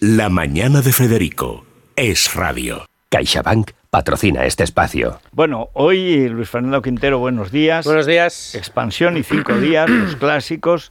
la mañana de Federico. Es radio. CaixaBank patrocina este espacio. Bueno, hoy Luis Fernando Quintero, buenos días. Buenos días. Expansión y cinco días, los clásicos,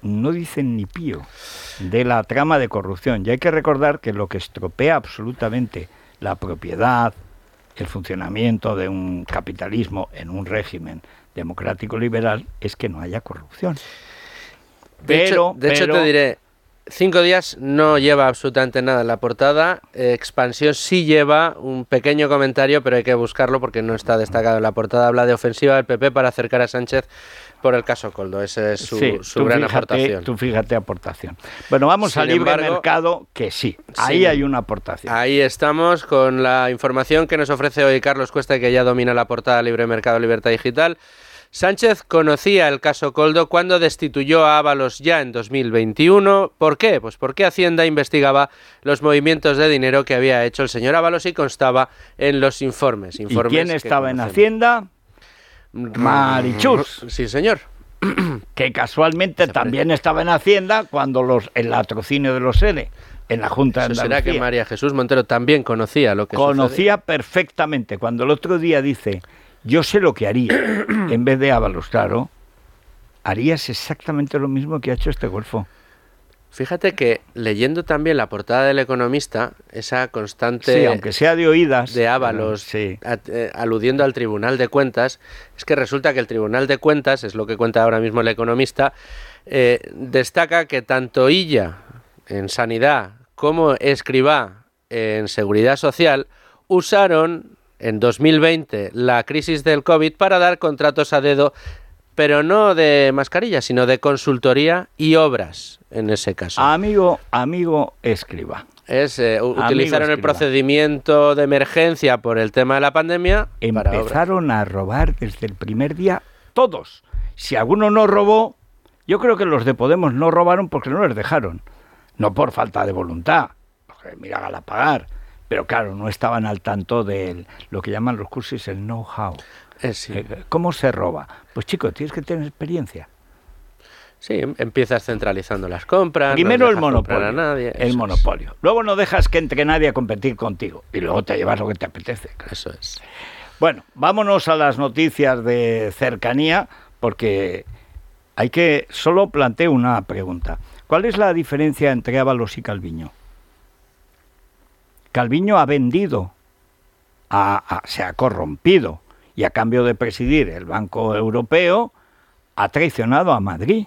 no dicen ni pío de la trama de corrupción. Y hay que recordar que lo que estropea absolutamente la propiedad, el funcionamiento de un capitalismo en un régimen democrático liberal es que no haya corrupción. De, hecho, de hecho, te diré, Cinco días no lleva absolutamente nada en la portada. Expansión sí lleva un pequeño comentario, pero hay que buscarlo porque no está destacado en la portada. Habla de ofensiva del PP para acercar a Sánchez por el caso Coldo. Esa es su, gran aportación. Tú fíjate aportación. Bueno, vamos al libre mercado, que sí, ahí hay una aportación. Ahí estamos con la información que nos ofrece hoy Carlos Cuesta, que ya domina la portada Libre Mercado Libertad Digital. Sánchez conocía el caso Coldo cuando destituyó a Ábalos ya en 2021. ¿Por qué? Pues porque Hacienda investigaba los movimientos de dinero que había hecho el señor Ábalos y constaba en los informes. informes ¿Y quién estaba en Hacienda? Marichus. Sí, señor. Que casualmente también estaba en Hacienda cuando los, el latrocinio de los N en la Junta de ¿Será que María Jesús Montero también conocía lo que Conocía perfectamente. Cuando el otro día dice yo sé lo que haría. en vez de Ábalos, claro, harías exactamente lo mismo que ha hecho este golfo. Fíjate que leyendo también la portada del Economista, esa constante... Sí, aunque sea de oídas. De Ábalos, eh, aludiendo al Tribunal de Cuentas, es que resulta que el Tribunal de Cuentas, es lo que cuenta ahora mismo el Economista, eh, destaca que tanto Illa en Sanidad como Escribá en Seguridad Social usaron en 2020 la crisis del COVID para dar contratos a dedo, pero no de mascarillas, sino de consultoría y obras en ese caso. Amigo, amigo, escriba. Es, eh, utilizaron el procedimiento de emergencia por el tema de la pandemia. Empezaron a robar desde el primer día todos. Si alguno no robó, yo creo que los de Podemos no robaron porque no les dejaron. No por falta de voluntad. Mira, a pagar pero claro, no estaban al tanto de lo que llaman los cursos el know-how. Eh, eh, ¿Cómo se roba? Pues chico, tienes que tener experiencia. Sí, em, empiezas centralizando las compras. Primero el monopolio. Nadie, el monopolio. Luego no dejas que entre nadie a competir contigo. Y luego te llevas lo que te apetece. Eso es. Bueno, vámonos a las noticias de cercanía, porque hay que. Solo planteo una pregunta. ¿Cuál es la diferencia entre Ábalos y Calviño? Calviño ha vendido, se ha corrompido y a cambio de presidir el Banco Europeo ha traicionado a Madrid.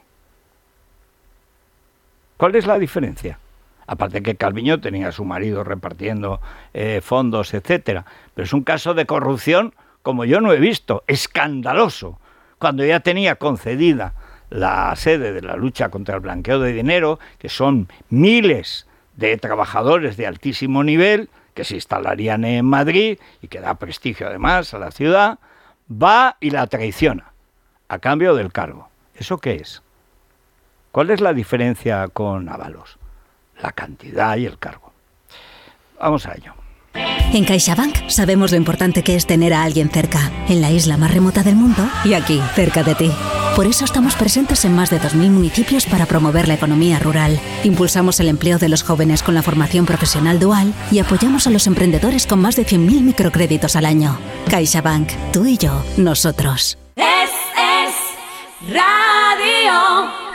¿Cuál es la diferencia? Aparte que Calviño tenía a su marido repartiendo eh, fondos, etcétera. Pero es un caso de corrupción como yo no he visto, escandaloso. Cuando ya tenía concedida la sede de la lucha contra el blanqueo de dinero, que son miles de trabajadores de altísimo nivel que se instalarían en Madrid y que da prestigio además a la ciudad, va y la traiciona a cambio del cargo. ¿Eso qué es? ¿Cuál es la diferencia con Ábalos? La cantidad y el cargo. Vamos a ello. En CaixaBank sabemos lo importante que es tener a alguien cerca, en la isla más remota del mundo y aquí, cerca de ti. Por eso estamos presentes en más de 2.000 municipios para promover la economía rural. Impulsamos el empleo de los jóvenes con la formación profesional dual y apoyamos a los emprendedores con más de 100.000 microcréditos al año. CaixaBank, tú y yo, nosotros. Es, es, radio.